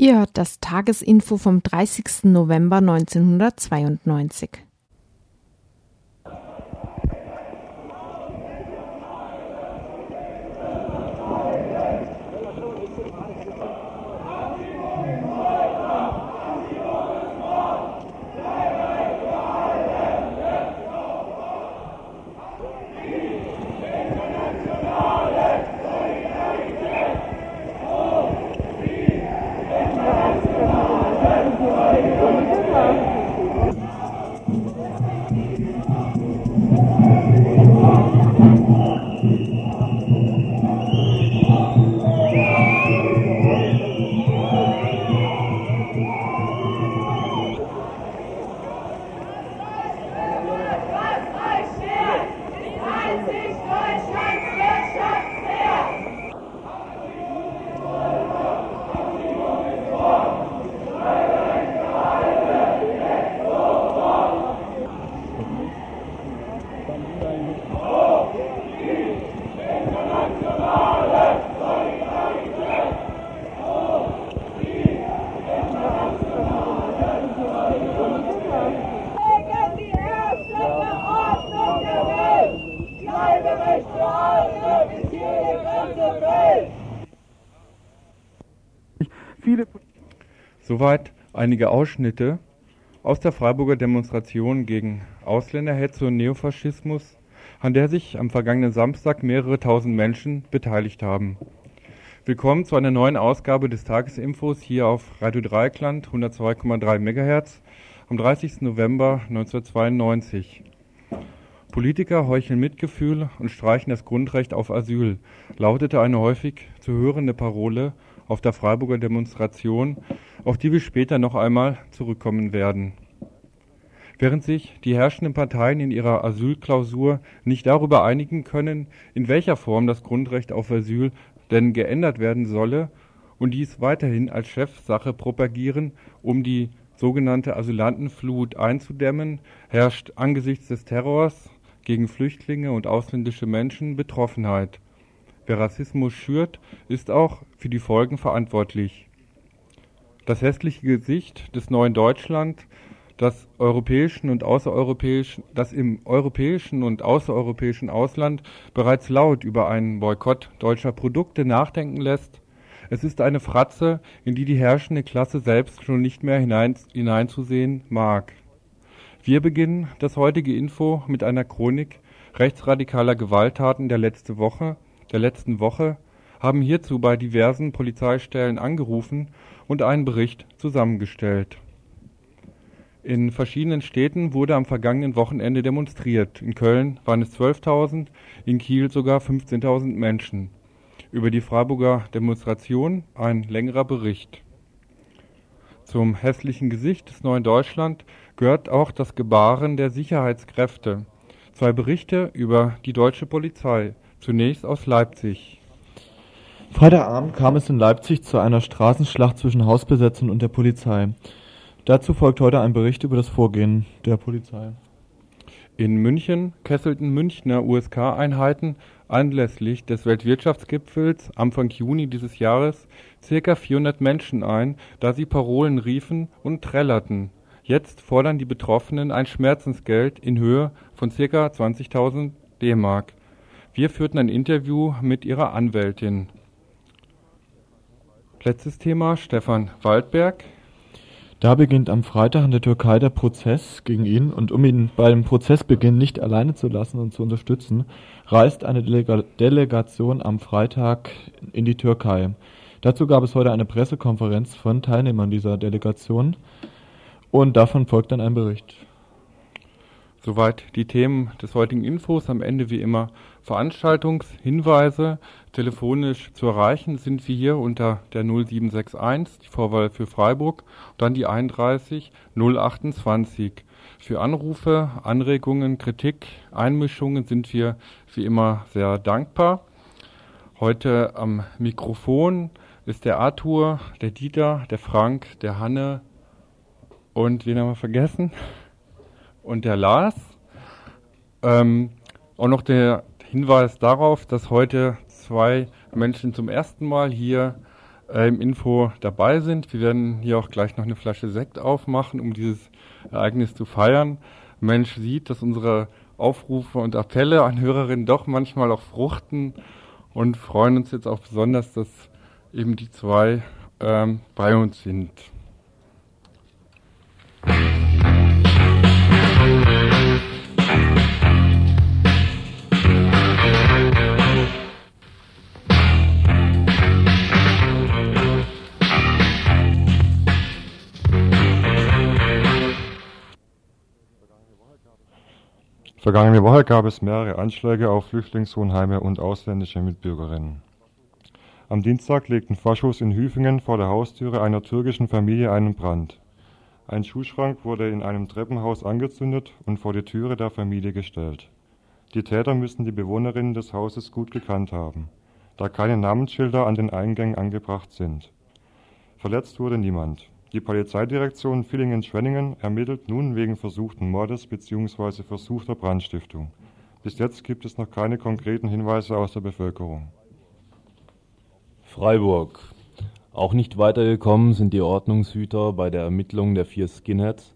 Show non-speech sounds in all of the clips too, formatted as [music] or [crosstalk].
Ihr hört das Tagesinfo vom 30. November 1992. Soweit einige Ausschnitte aus der Freiburger Demonstration gegen Ausländerhetze und Neofaschismus, an der sich am vergangenen Samstag mehrere tausend Menschen beteiligt haben. Willkommen zu einer neuen Ausgabe des Tagesinfos hier auf Radio Dreieckland 102,3 MHz am 30. November 1992. Politiker heucheln Mitgefühl und streichen das Grundrecht auf Asyl, lautete eine häufig zu hörende Parole auf der Freiburger Demonstration, auf die wir später noch einmal zurückkommen werden. Während sich die herrschenden Parteien in ihrer Asylklausur nicht darüber einigen können, in welcher Form das Grundrecht auf Asyl denn geändert werden solle und dies weiterhin als Chefsache propagieren, um die sogenannte Asylantenflut einzudämmen, herrscht angesichts des Terrors gegen Flüchtlinge und ausländische Menschen Betroffenheit. Wer Rassismus schürt, ist auch für die Folgen verantwortlich. Das hässliche Gesicht des neuen Deutschland, das europäischen und außereuropäischen, das im europäischen und außereuropäischen Ausland bereits laut über einen Boykott deutscher Produkte nachdenken lässt. Es ist eine Fratze, in die die herrschende Klasse selbst schon nicht mehr hinein, hineinzusehen mag. Wir beginnen das heutige Info mit einer Chronik rechtsradikaler Gewalttaten der letzte Woche, der letzten Woche, haben hierzu bei diversen Polizeistellen angerufen und einen Bericht zusammengestellt. In verschiedenen Städten wurde am vergangenen Wochenende demonstriert. In Köln waren es 12.000, in Kiel sogar 15.000 Menschen. Über die Freiburger Demonstration ein längerer Bericht. Zum hässlichen Gesicht des neuen Deutschland gehört auch das Gebaren der Sicherheitskräfte. Zwei Berichte über die deutsche Polizei. Zunächst aus Leipzig. Freitagabend kam es in Leipzig zu einer Straßenschlacht zwischen Hausbesetzern und der Polizei. Dazu folgt heute ein Bericht über das Vorgehen der Polizei. In München kesselten Münchner USK-Einheiten anlässlich des Weltwirtschaftsgipfels Anfang Juni dieses Jahres ca. 400 Menschen ein, da sie Parolen riefen und trällerten. Jetzt fordern die Betroffenen ein Schmerzensgeld in Höhe von ca. 20.000 D-Mark. Wir führten ein Interview mit ihrer Anwältin. Letztes Thema Stefan Waldberg. Da beginnt am Freitag in der Türkei der Prozess gegen ihn und um ihn beim Prozessbeginn nicht alleine zu lassen und zu unterstützen, reist eine Delega Delegation am Freitag in die Türkei. Dazu gab es heute eine Pressekonferenz von Teilnehmern dieser Delegation und davon folgt dann ein Bericht. Soweit die Themen des heutigen Infos. Am Ende wie immer Veranstaltungshinweise telefonisch zu erreichen sind wir hier unter der 0761, die Vorwahl für Freiburg, dann die 31 028. Für Anrufe, Anregungen, Kritik, Einmischungen sind wir wie immer sehr dankbar. Heute am Mikrofon ist der Arthur, der Dieter, der Frank, der Hanne und wen haben wir vergessen? Und der Lars. Ähm, auch noch der Hinweis darauf, dass heute zwei Menschen zum ersten Mal hier äh, im Info dabei sind. Wir werden hier auch gleich noch eine Flasche Sekt aufmachen, um dieses Ereignis zu feiern. Mensch sieht, dass unsere Aufrufe und Appelle an Hörerinnen doch manchmal auch fruchten und freuen uns jetzt auch besonders, dass eben die zwei ähm, bei uns sind. Vergangene Woche gab es mehrere Anschläge auf Flüchtlingswohnheime und ausländische Mitbürgerinnen. Am Dienstag legten Faschos in Hüfingen vor der Haustüre einer türkischen Familie einen Brand. Ein Schuhschrank wurde in einem Treppenhaus angezündet und vor die Türe der Familie gestellt. Die Täter müssen die Bewohnerinnen des Hauses gut gekannt haben, da keine Namensschilder an den Eingängen angebracht sind. Verletzt wurde niemand. Die Polizeidirektion Villingen-Schwenningen ermittelt nun wegen versuchten Mordes bzw. versuchter Brandstiftung. Bis jetzt gibt es noch keine konkreten Hinweise aus der Bevölkerung. Freiburg. Auch nicht weitergekommen sind die Ordnungshüter bei der Ermittlung der vier Skinheads,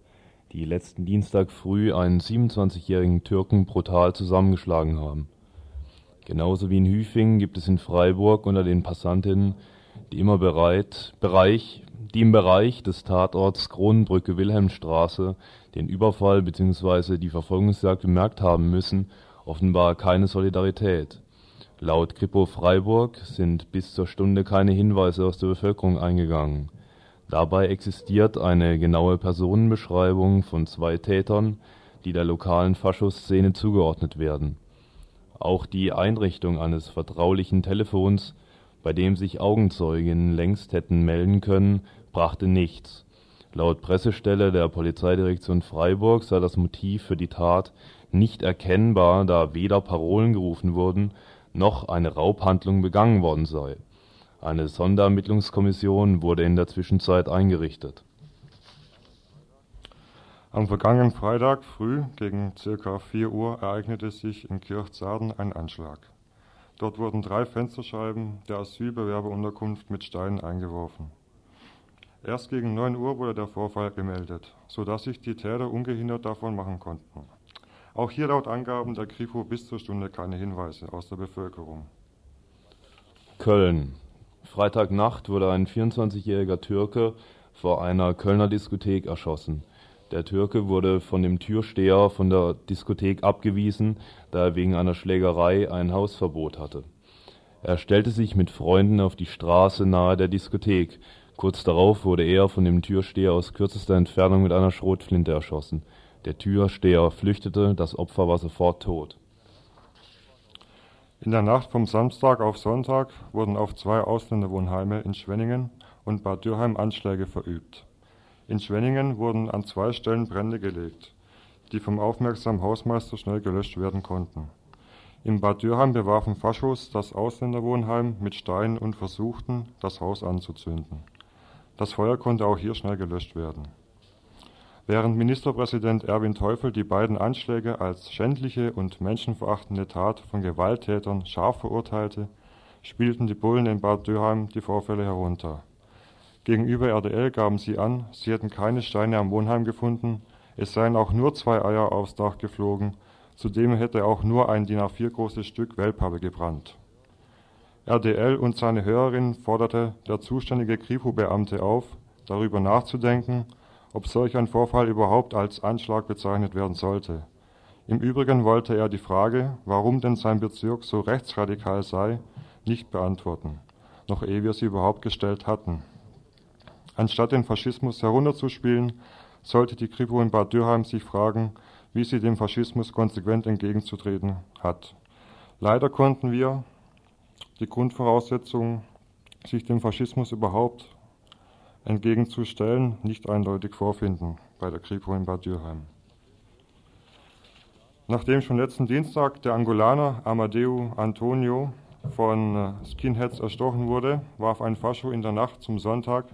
die letzten Dienstag früh einen 27-jährigen Türken brutal zusammengeschlagen haben. Genauso wie in Hüfingen gibt es in Freiburg unter den Passantinnen, die immer bereit, Bereich die im Bereich des Tatorts Kronenbrücke-Wilhelmstraße den Überfall bzw. die Verfolgungsjagd bemerkt haben müssen, offenbar keine Solidarität. Laut Kripo Freiburg sind bis zur Stunde keine Hinweise aus der Bevölkerung eingegangen. Dabei existiert eine genaue Personenbeschreibung von zwei Tätern, die der lokalen Faschoszene zugeordnet werden. Auch die Einrichtung eines vertraulichen Telefons, bei dem sich Augenzeuginnen längst hätten melden können, brachte nichts. Laut Pressestelle der Polizeidirektion Freiburg sei das Motiv für die Tat nicht erkennbar, da weder Parolen gerufen wurden, noch eine Raubhandlung begangen worden sei. Eine Sonderermittlungskommission wurde in der Zwischenzeit eingerichtet. Am vergangenen Freitag früh gegen ca. 4 Uhr ereignete sich in Kirchzarten ein Anschlag. Dort wurden drei Fensterscheiben der Asylbewerberunterkunft mit Steinen eingeworfen. Erst gegen 9 Uhr wurde der Vorfall gemeldet, sodass sich die Täter ungehindert davon machen konnten. Auch hier laut Angaben der Kripo bis zur Stunde keine Hinweise aus der Bevölkerung. Köln. Freitagnacht wurde ein 24-jähriger Türke vor einer Kölner Diskothek erschossen. Der Türke wurde von dem Türsteher von der Diskothek abgewiesen, da er wegen einer Schlägerei ein Hausverbot hatte. Er stellte sich mit Freunden auf die Straße nahe der Diskothek, Kurz darauf wurde er von dem Türsteher aus kürzester Entfernung mit einer Schrotflinte erschossen. Der Türsteher flüchtete, das Opfer war sofort tot. In der Nacht vom Samstag auf Sonntag wurden auf zwei Ausländerwohnheime in Schwenningen und Bad Dürheim Anschläge verübt. In Schwenningen wurden an zwei Stellen Brände gelegt, die vom aufmerksamen Hausmeister schnell gelöscht werden konnten. In Bad Dürheim bewarfen Faschos das Ausländerwohnheim mit Steinen und versuchten, das Haus anzuzünden. Das Feuer konnte auch hier schnell gelöscht werden. Während Ministerpräsident Erwin Teufel die beiden Anschläge als schändliche und menschenverachtende Tat von Gewalttätern scharf verurteilte, spielten die Bullen in Bad Dürheim die Vorfälle herunter. Gegenüber RDL gaben sie an, sie hätten keine Steine am Wohnheim gefunden, es seien auch nur zwei Eier aufs Dach geflogen, zudem hätte auch nur ein DIN A4 großes Stück Wellpappe gebrannt RDL und seine Hörerinnen forderte der zuständige Kripo-Beamte auf, darüber nachzudenken, ob solch ein Vorfall überhaupt als Anschlag bezeichnet werden sollte. Im Übrigen wollte er die Frage, warum denn sein Bezirk so rechtsradikal sei, nicht beantworten, noch ehe wir sie überhaupt gestellt hatten. Anstatt den Faschismus herunterzuspielen, sollte die Kripo in Bad Dürheim sich fragen, wie sie dem Faschismus konsequent entgegenzutreten hat Leider konnten wir die Grundvoraussetzungen, sich dem Faschismus überhaupt entgegenzustellen, nicht eindeutig vorfinden bei der Kripo in Bad Dürheim. Nachdem schon letzten Dienstag der Angolaner Amadeu Antonio von Skinheads erstochen wurde, warf ein Fascho in der Nacht zum Sonntag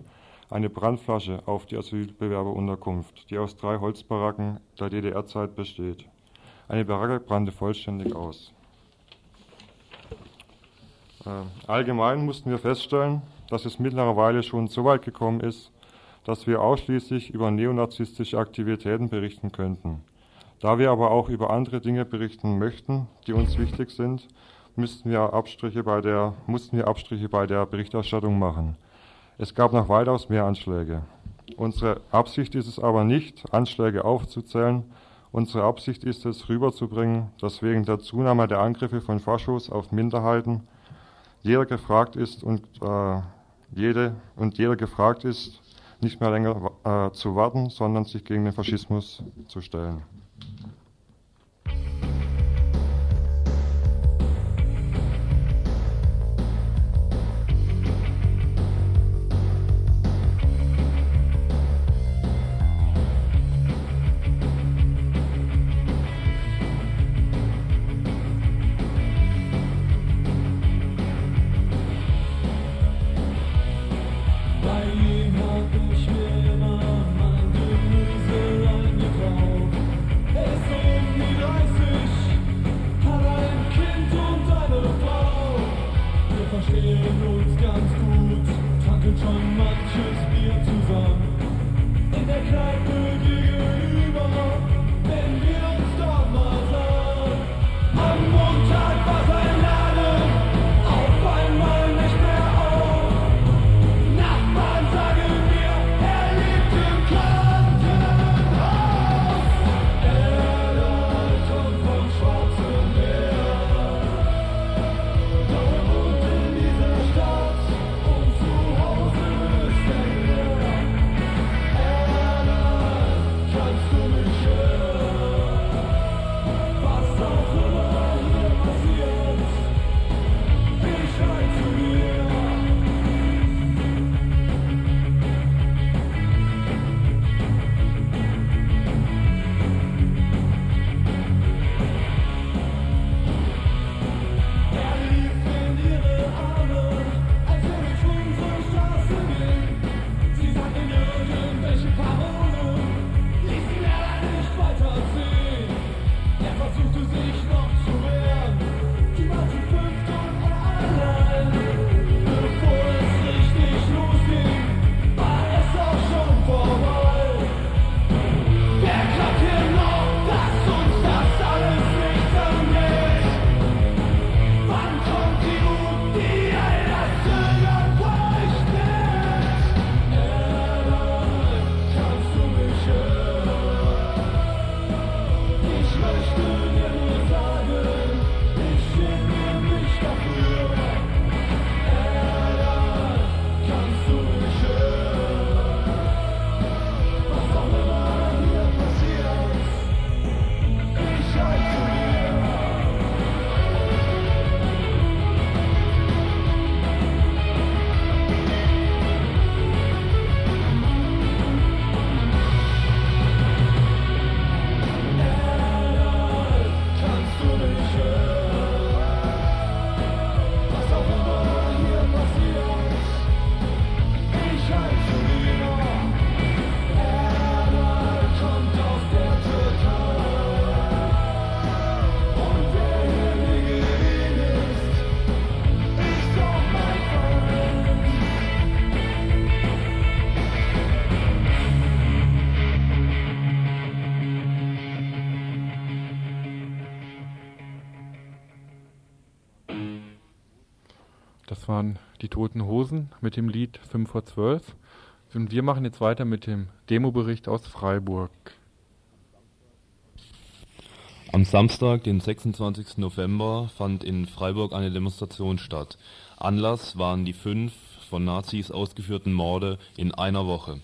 eine Brandflasche auf die Asylbewerberunterkunft, die aus drei Holzbaracken der DDR-Zeit besteht. Eine Baracke brannte vollständig aus. Äh, allgemein mussten wir feststellen, dass es mittlerweile schon so weit gekommen ist, dass wir ausschließlich über neonazistische Aktivitäten berichten könnten. Da wir aber auch über andere Dinge berichten möchten, die uns wichtig sind, müssten wir Abstriche bei der, mussten wir Abstriche bei der Berichterstattung machen. Es gab noch weitaus mehr Anschläge. Unsere Absicht ist es aber nicht, Anschläge aufzuzählen. Unsere Absicht ist es, rüberzubringen, dass wegen der Zunahme der Angriffe von Faschos auf Minderheiten jeder gefragt ist und äh, jede und jeder gefragt ist, nicht mehr länger äh, zu warten, sondern sich gegen den Faschismus zu stellen. Mit dem Lied 5 vor 12. Und wir machen jetzt weiter mit dem Demobericht aus Freiburg. Am Samstag, den 26. November, fand in Freiburg eine Demonstration statt. Anlass waren die fünf von Nazis ausgeführten Morde in einer Woche.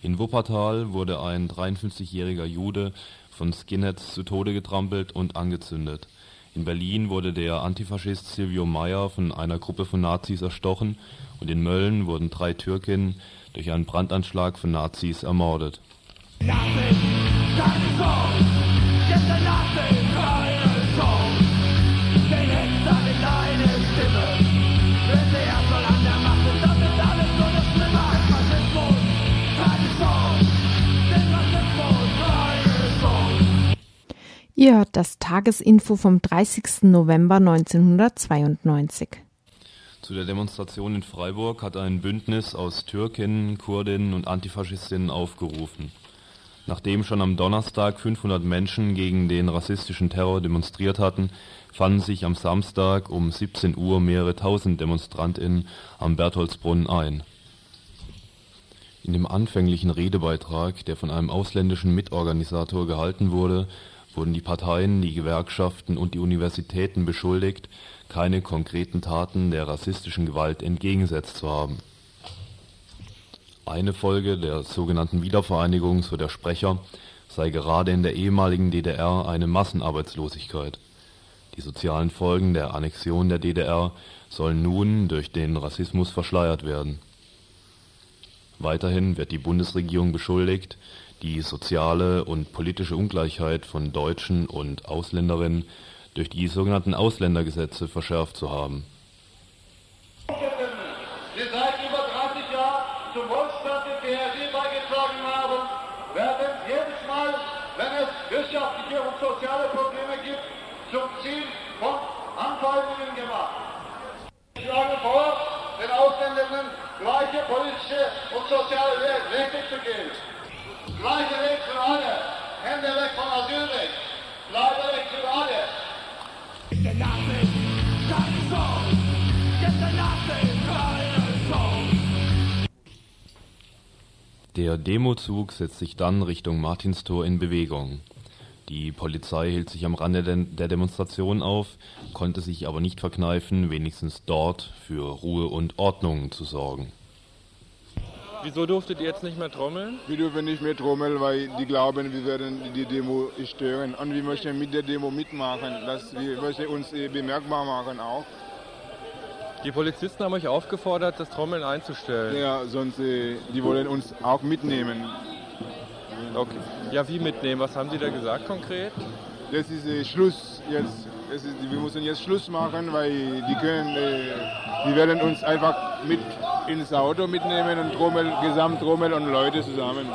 In Wuppertal wurde ein 53-jähriger Jude von Skinheads zu Tode getrampelt und angezündet. In Berlin wurde der Antifaschist Silvio Meyer von einer Gruppe von Nazis erstochen und in Mölln wurden drei Türkinnen durch einen Brandanschlag von Nazis ermordet. Ihr hört das Tagesinfo vom 30. November 1992. Zu der Demonstration in Freiburg hat ein Bündnis aus Türkinnen, Kurdinnen und Antifaschistinnen aufgerufen. Nachdem schon am Donnerstag 500 Menschen gegen den rassistischen Terror demonstriert hatten, fanden sich am Samstag um 17 Uhr mehrere tausend DemonstrantInnen am Bertholdsbrunnen ein. In dem anfänglichen Redebeitrag, der von einem ausländischen Mitorganisator gehalten wurde, wurden die Parteien, die Gewerkschaften und die Universitäten beschuldigt, keine konkreten Taten der rassistischen Gewalt entgegengesetzt zu haben. Eine Folge der sogenannten Wiedervereinigung, so der Sprecher, sei gerade in der ehemaligen DDR eine Massenarbeitslosigkeit. Die sozialen Folgen der Annexion der DDR sollen nun durch den Rassismus verschleiert werden. Weiterhin wird die Bundesregierung beschuldigt, die soziale und politische Ungleichheit von Deutschen und Ausländerinnen durch die sogenannten Ausländergesetze verschärft zu haben. Die seit über 30 Jahren zum Wohlstand der BRD beigetragen haben, werden jedes Mal, wenn es wirtschaftliche und soziale Probleme gibt, zum Ziel von Anfeindungen gemacht. Ich schlage vor, den Ausländern gleiche politische und soziale Rechte zu geben. Gleiche Recht für alle. Hände weg von Asylrecht. Bleiberecht für alle. Der Demozug setzt sich dann Richtung Martinstor in Bewegung. Die Polizei hielt sich am Rande der Demonstration auf, konnte sich aber nicht verkneifen, wenigstens dort für Ruhe und Ordnung zu sorgen. Wieso durftet ihr jetzt nicht mehr trommeln? Wir dürfen nicht mehr trommeln, weil die glauben, wir werden die Demo stören. Und wir möchten mit der Demo mitmachen. Das, wir möchten uns bemerkbar machen auch. Die Polizisten haben euch aufgefordert, das Trommeln einzustellen. Ja, sonst die wollen uns auch mitnehmen. Okay. Ja, wie mitnehmen? Was haben Sie da gesagt konkret? Das ist äh, Schluss jetzt. Ist, wir müssen jetzt Schluss machen, weil die können, äh, die werden uns einfach mit ins Auto mitnehmen und Trommel, Gesamttrommel und Leute zusammen.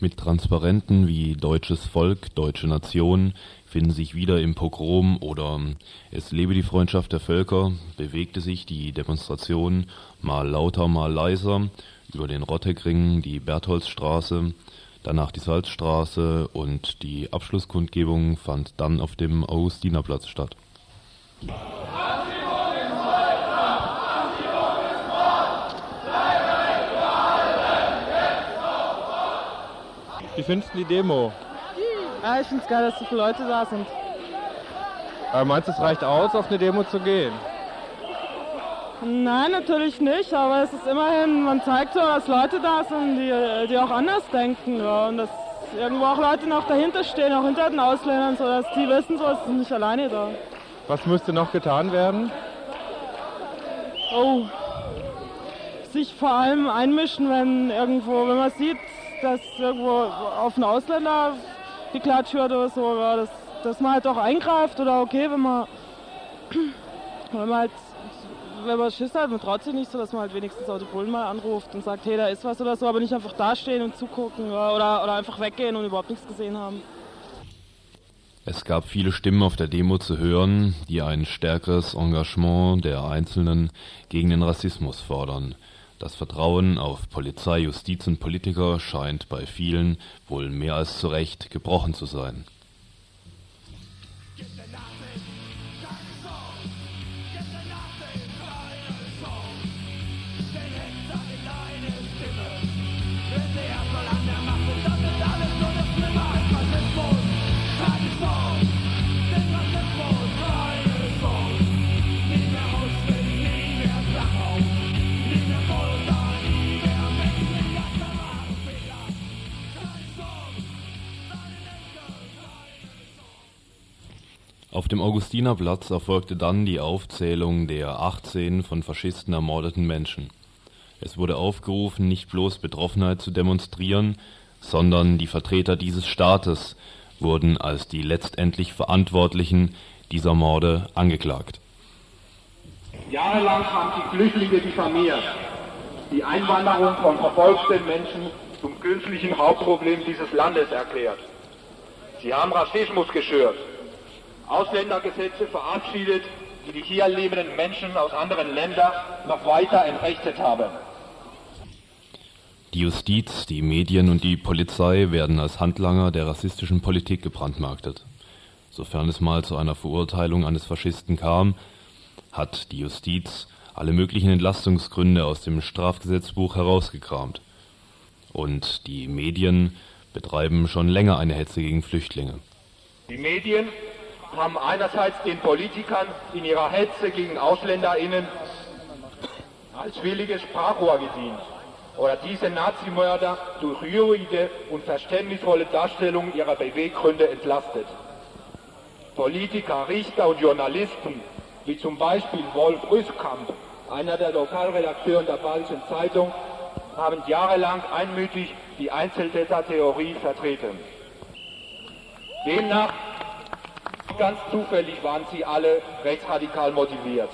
Mit Transparenten wie Deutsches Volk, Deutsche Nation finden sich wieder im Pogrom oder Es lebe die Freundschaft der Völker bewegte sich die Demonstration mal lauter, mal leiser über den Rottegring, die Bertholdsstraße, danach die Salzstraße und die Abschlusskundgebung fand dann auf dem Augustinerplatz statt. Wie findest du die Demo? Ja, ich finde es geil, dass so viele Leute da sind. Aber meinst du, es reicht aus, auf eine Demo zu gehen? Nein, natürlich nicht, aber es ist immerhin, man zeigt so, dass Leute da sind, die, die auch anders denken. Ja, und dass irgendwo auch Leute noch dahinter stehen, auch hinter den Ausländern, so dass die wissen, so, es sind nicht alleine da. Was müsste noch getan werden? Oh, sich vor allem einmischen, wenn irgendwo, wenn man sieht, dass irgendwo auf einen Ausländer geklatscht wird oder so, ja, dass, dass man halt auch eingreift oder okay, wenn man, [clears throat] wenn man halt, wenn man Schiss hat, man traut sich nicht so, dass man halt wenigstens Bullen mal anruft und sagt, hey, da ist was oder so, aber nicht einfach dastehen und zugucken oder, oder einfach weggehen und überhaupt nichts gesehen haben. Es gab viele Stimmen auf der Demo zu hören, die ein stärkeres Engagement der Einzelnen gegen den Rassismus fordern. Das Vertrauen auf Polizei, Justiz und Politiker scheint bei vielen wohl mehr als zu Recht gebrochen zu sein. Auf dem Augustinerplatz erfolgte dann die Aufzählung der 18 von Faschisten ermordeten Menschen. Es wurde aufgerufen, nicht bloß Betroffenheit zu demonstrieren, sondern die Vertreter dieses Staates wurden als die letztendlich Verantwortlichen dieser Morde angeklagt. Jahrelang haben die Flüchtlinge diffamiert, die Einwanderung von verfolgten Menschen zum künstlichen Hauptproblem dieses Landes erklärt. Sie haben Rassismus geschürt, Ausländergesetze verabschiedet, die die hier lebenden Menschen aus anderen Ländern noch weiter entrechtet haben. Die Justiz, die Medien und die Polizei werden als Handlanger der rassistischen Politik gebrandmarktet. Sofern es mal zu einer Verurteilung eines Faschisten kam, hat die Justiz alle möglichen Entlastungsgründe aus dem Strafgesetzbuch herausgekramt. Und die Medien betreiben schon länger eine Hetze gegen Flüchtlinge. Die Medien haben einerseits den Politikern in ihrer Hetze gegen AusländerInnen als williges Sprachrohr gedient oder diese Nazimörder durch ruhige und verständnisvolle Darstellung ihrer Beweggründe entlastet. Politiker, Richter und Journalisten, wie zum Beispiel Wolf Rüskamp, einer der Lokalredakteure der Badischen Zeitung, haben jahrelang einmütig die Einzeltäter-Theorie vertreten. Demnach ganz zufällig waren sie alle rechtsradikal motiviert.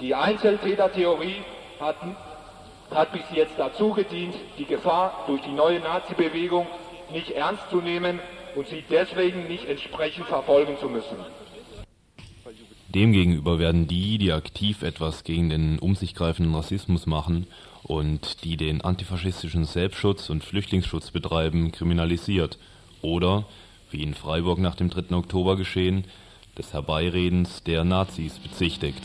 Die Einzeltäter-Theorie hat, hat bis jetzt dazu gedient, die Gefahr durch die neue Nazi-Bewegung nicht ernst zu nehmen und sie deswegen nicht entsprechend verfolgen zu müssen. Demgegenüber werden die, die aktiv etwas gegen den um sich greifenden Rassismus machen und die den antifaschistischen Selbstschutz und Flüchtlingsschutz betreiben, kriminalisiert oder wie in Freiburg nach dem 3. Oktober geschehen, des Herbeiredens der Nazis bezichtigt.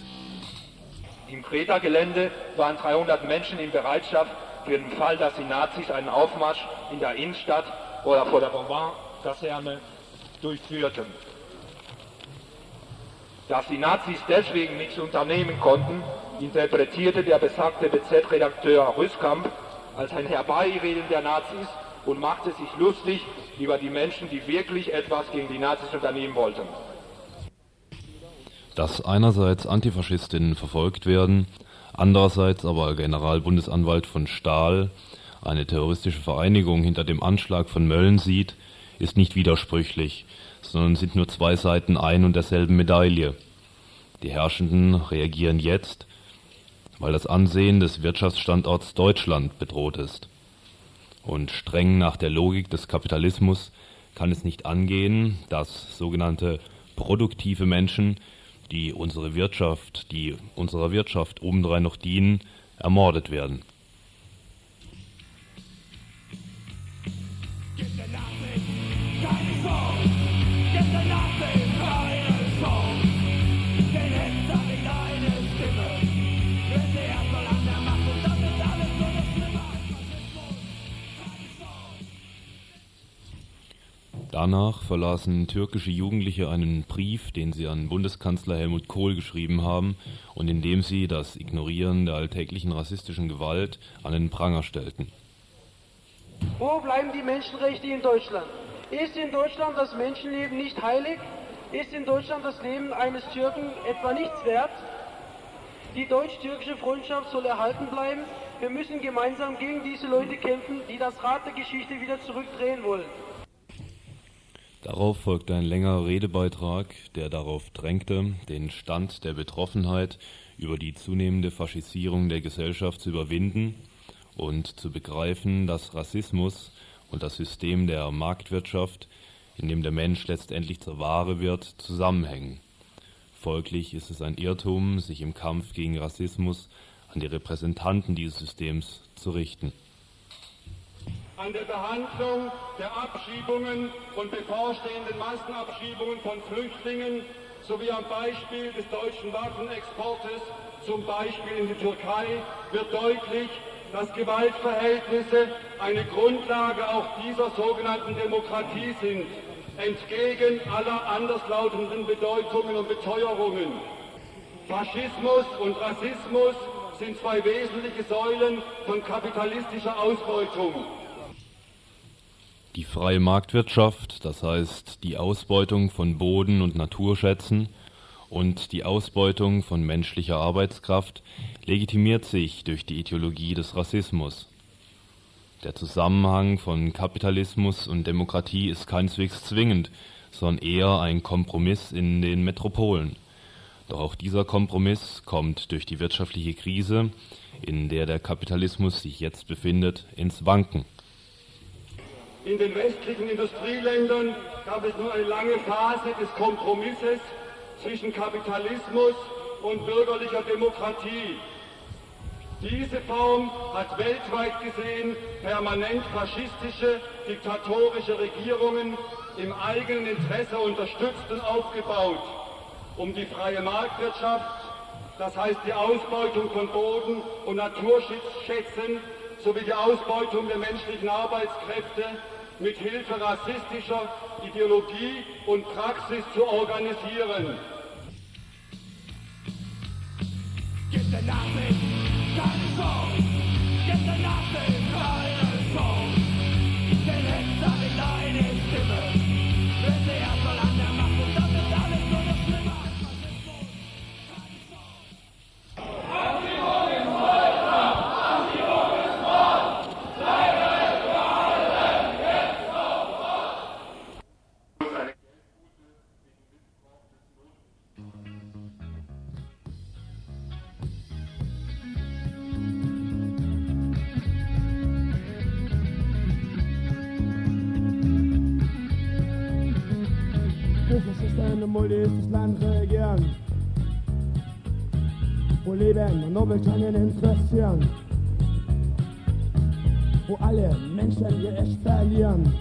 Im Kreta-Gelände waren 300 Menschen in Bereitschaft für den Fall, dass die Nazis einen Aufmarsch in der Innenstadt oder vor der Bourbon-Kaserne durchführten. Dass die Nazis deswegen nichts unternehmen konnten, interpretierte der besagte BZ-Redakteur Rüskamp als ein Herbeireden der Nazis und machte sich lustig über die Menschen, die wirklich etwas gegen die Nazis unternehmen wollten. Dass einerseits Antifaschistinnen verfolgt werden, andererseits aber Generalbundesanwalt von Stahl eine terroristische Vereinigung hinter dem Anschlag von Mölln sieht, ist nicht widersprüchlich, sondern sind nur zwei Seiten ein und derselben Medaille. Die Herrschenden reagieren jetzt, weil das Ansehen des Wirtschaftsstandorts Deutschland bedroht ist. Und streng nach der Logik des Kapitalismus kann es nicht angehen, dass sogenannte produktive Menschen, die unsere Wirtschaft, die unserer Wirtschaft obendrein noch dienen, ermordet werden. Danach verlassen türkische Jugendliche einen Brief, den sie an Bundeskanzler Helmut Kohl geschrieben haben und in dem sie das Ignorieren der alltäglichen rassistischen Gewalt an den Pranger stellten. Wo bleiben die Menschenrechte in Deutschland? Ist in Deutschland das Menschenleben nicht heilig? Ist in Deutschland das Leben eines Türken etwa nichts wert? Die deutsch-türkische Freundschaft soll erhalten bleiben. Wir müssen gemeinsam gegen diese Leute kämpfen, die das Rad der Geschichte wieder zurückdrehen wollen. Darauf folgte ein längerer Redebeitrag, der darauf drängte, den Stand der Betroffenheit über die zunehmende Faschisierung der Gesellschaft zu überwinden und zu begreifen, dass Rassismus und das System der Marktwirtschaft, in dem der Mensch letztendlich zur Ware wird, zusammenhängen. Folglich ist es ein Irrtum, sich im Kampf gegen Rassismus an die Repräsentanten dieses Systems zu richten an der Behandlung der Abschiebungen und bevorstehenden Massenabschiebungen von Flüchtlingen sowie am Beispiel des deutschen Waffenexportes, zum Beispiel in die Türkei, wird deutlich, dass Gewaltverhältnisse eine Grundlage auch dieser sogenannten Demokratie sind, entgegen aller anderslautenden Bedeutungen und Beteuerungen. Faschismus und Rassismus sind zwei wesentliche Säulen von kapitalistischer Ausbeutung. Die freie Marktwirtschaft, das heißt die Ausbeutung von Boden und Naturschätzen und die Ausbeutung von menschlicher Arbeitskraft, legitimiert sich durch die Ideologie des Rassismus. Der Zusammenhang von Kapitalismus und Demokratie ist keineswegs zwingend, sondern eher ein Kompromiss in den Metropolen. Doch auch dieser Kompromiss kommt durch die wirtschaftliche Krise, in der der Kapitalismus sich jetzt befindet, ins Wanken. In den westlichen Industrieländern gab es nur eine lange Phase des Kompromisses zwischen Kapitalismus und bürgerlicher Demokratie. Diese Form hat weltweit gesehen permanent faschistische, diktatorische Regierungen im eigenen Interesse unterstützt und aufgebaut, um die freie Marktwirtschaft, das heißt die Ausbeutung von Boden und Naturschätzen sowie die Ausbeutung der menschlichen Arbeitskräfte mit Hilfe rassistischer Ideologie und Praxis zu organisieren. Get the nothing, Nobel keinen interessieren. Wo alle Menschen ihr Echt verlieren.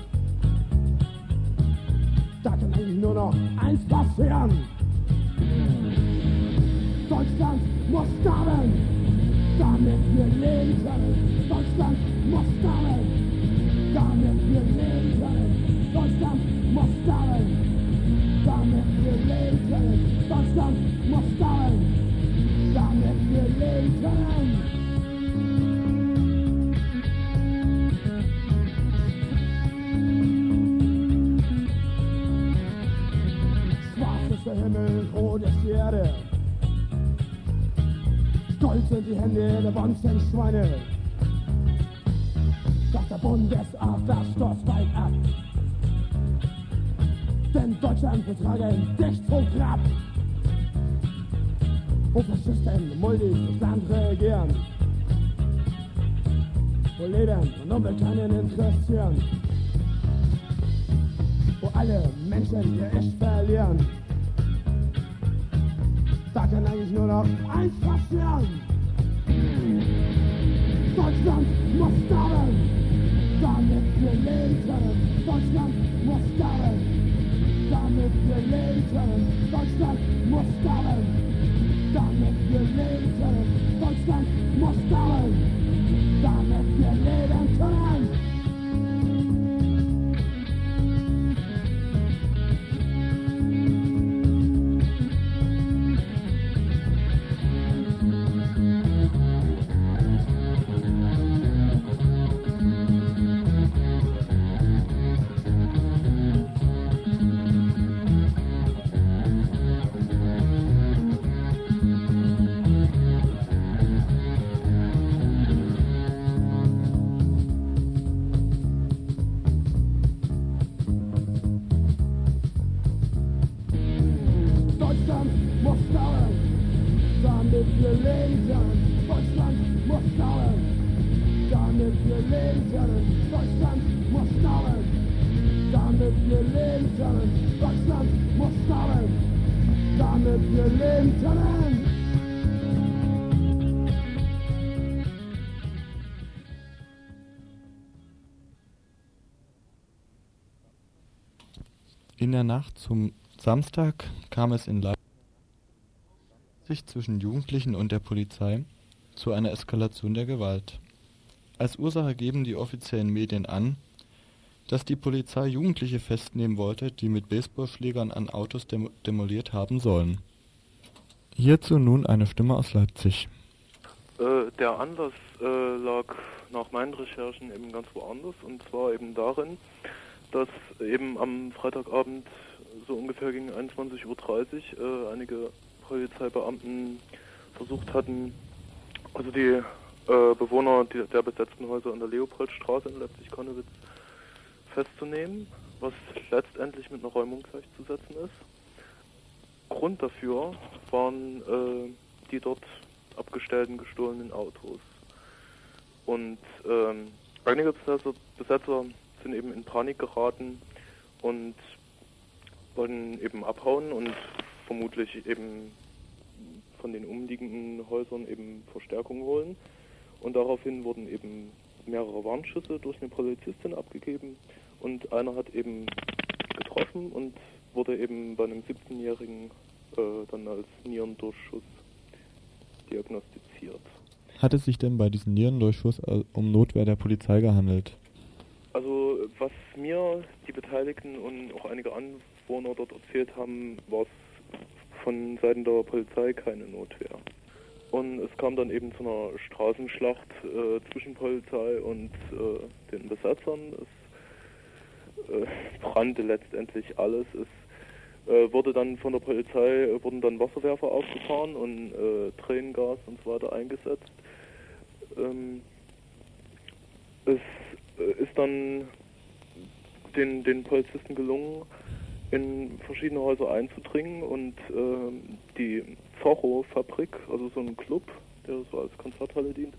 Da kann eigentlich nur noch eins passieren. Deutschland muss sterben, damit wir leben können. Deutschland muss sterben, damit wir leben können. Deutschland muss sterben, damit wir leben können. Deutschland muss sterben, damit wir leben In der Nacht zum Samstag kam es in Leipzig zwischen Jugendlichen und der Polizei zu einer Eskalation der Gewalt. Als Ursache geben die offiziellen Medien an, dass die Polizei Jugendliche festnehmen wollte, die mit Baseballschlägern an Autos demo demoliert haben sollen. Hierzu nun eine Stimme aus Leipzig. Äh, der Anlass äh, lag nach meinen Recherchen eben ganz woanders und zwar eben darin, dass eben am Freitagabend so ungefähr gegen 21.30 Uhr äh, einige Polizeibeamten versucht hatten, also die äh, Bewohner die, der besetzten Häuser in der Leopoldstraße in Leipzig-Konnewitz festzunehmen, was letztendlich mit einer Räumung gleichzusetzen ist. Grund dafür waren äh, die dort abgestellten gestohlenen Autos. Und ähm, einige Besetzer, Besetzer sind eben in Panik geraten und wollten eben abhauen und vermutlich eben von den umliegenden Häusern eben Verstärkung holen. Und daraufhin wurden eben mehrere Warnschüsse durch eine Polizistin abgegeben und einer hat eben getroffen und wurde eben bei einem 17-Jährigen äh, dann als Nierendurchschuss diagnostiziert. Hat es sich denn bei diesem Nierendurchschuss äh, um Notwehr der Polizei gehandelt? Also was mir die Beteiligten und auch einige Anwohner dort erzählt haben, war es von Seiten der Polizei keine Notwehr. Und es kam dann eben zu einer Straßenschlacht äh, zwischen Polizei und äh, den Besatzern. Es äh, brannte letztendlich alles. Es äh, wurde dann von der Polizei wurden dann Wasserwerfer aufgefahren und äh, Tränengas und so weiter eingesetzt. Ähm, es ist dann den, den Polizisten gelungen, in verschiedene Häuser einzudringen und äh, die Zorro-Fabrik, also so ein Club, der so als Konzerthalle dient,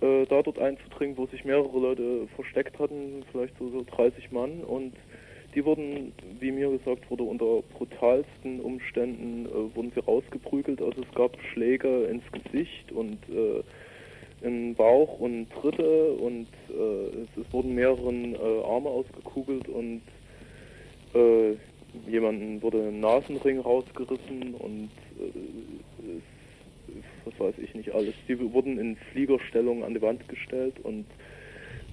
äh, da dort einzudringen, wo sich mehrere Leute versteckt hatten, vielleicht so, so 30 Mann und die wurden, wie mir gesagt wurde, unter brutalsten Umständen äh, wurden sie rausgeprügelt. Also es gab Schläge ins Gesicht und äh, in Bauch und Tritte und äh, es, es, wurden mehreren äh, Arme ausgekugelt und äh, jemanden wurde ein Nasenring rausgerissen und äh, was weiß ich nicht alles. Die wurden in Fliegerstellung an die Wand gestellt und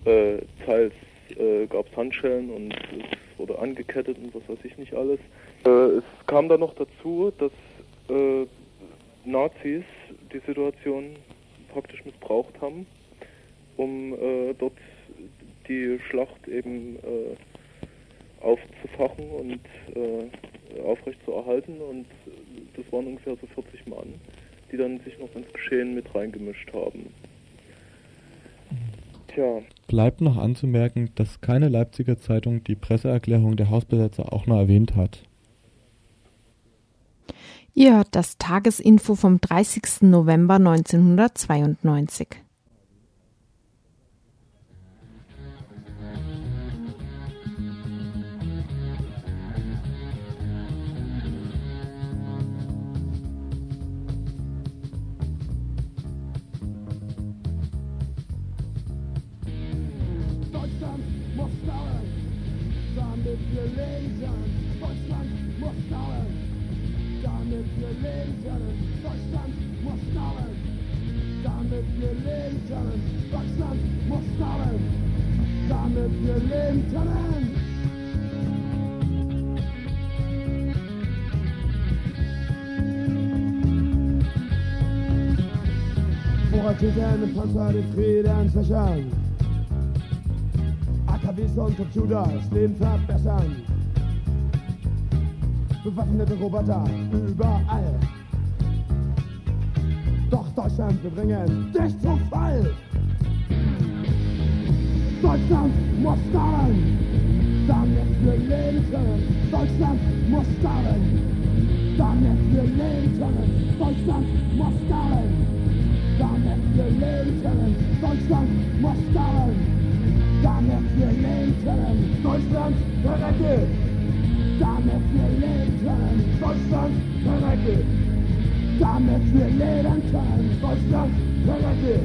äh, teils äh, gab es Handschellen und es wurde angekettet und was weiß ich nicht alles. Es kam dann noch dazu, dass Nazis die Situation praktisch missbraucht haben, um äh, dort die Schlacht eben äh, aufzufachen und äh, aufrecht zu erhalten. Und das waren ungefähr so 40 Mann, die dann sich noch ins Geschehen mit reingemischt haben. Tja. Bleibt noch anzumerken, dass keine Leipziger Zeitung die Presseerklärung der Hausbesetzer auch noch erwähnt hat. Ihr hört das Tagesinfo vom 30. November 1992. Deutschland muss dauern, damit wir lesen. Wir leben können. Deutschland muss dauern, damit wir leben können. Deutschland muss dauern, damit wir leben können. Vorraketen mit Panzer den Frieden sichern. AKWs und Computer Leben verbessern. Bewaffnete Roboter überall. Doch Deutschland, wir bringen dich zum Fall. Deutschland muss dauern, damit wir leben können. Deutschland muss dauern, damit wir leben können. Deutschland muss dauern, damit wir leben können. Deutschland muss dauern, damit wir leben können. Deutschland, verrecke! Damit wir leben können. Deutschland, verrecke! Damit wir leben können. Deutschland, verrecke!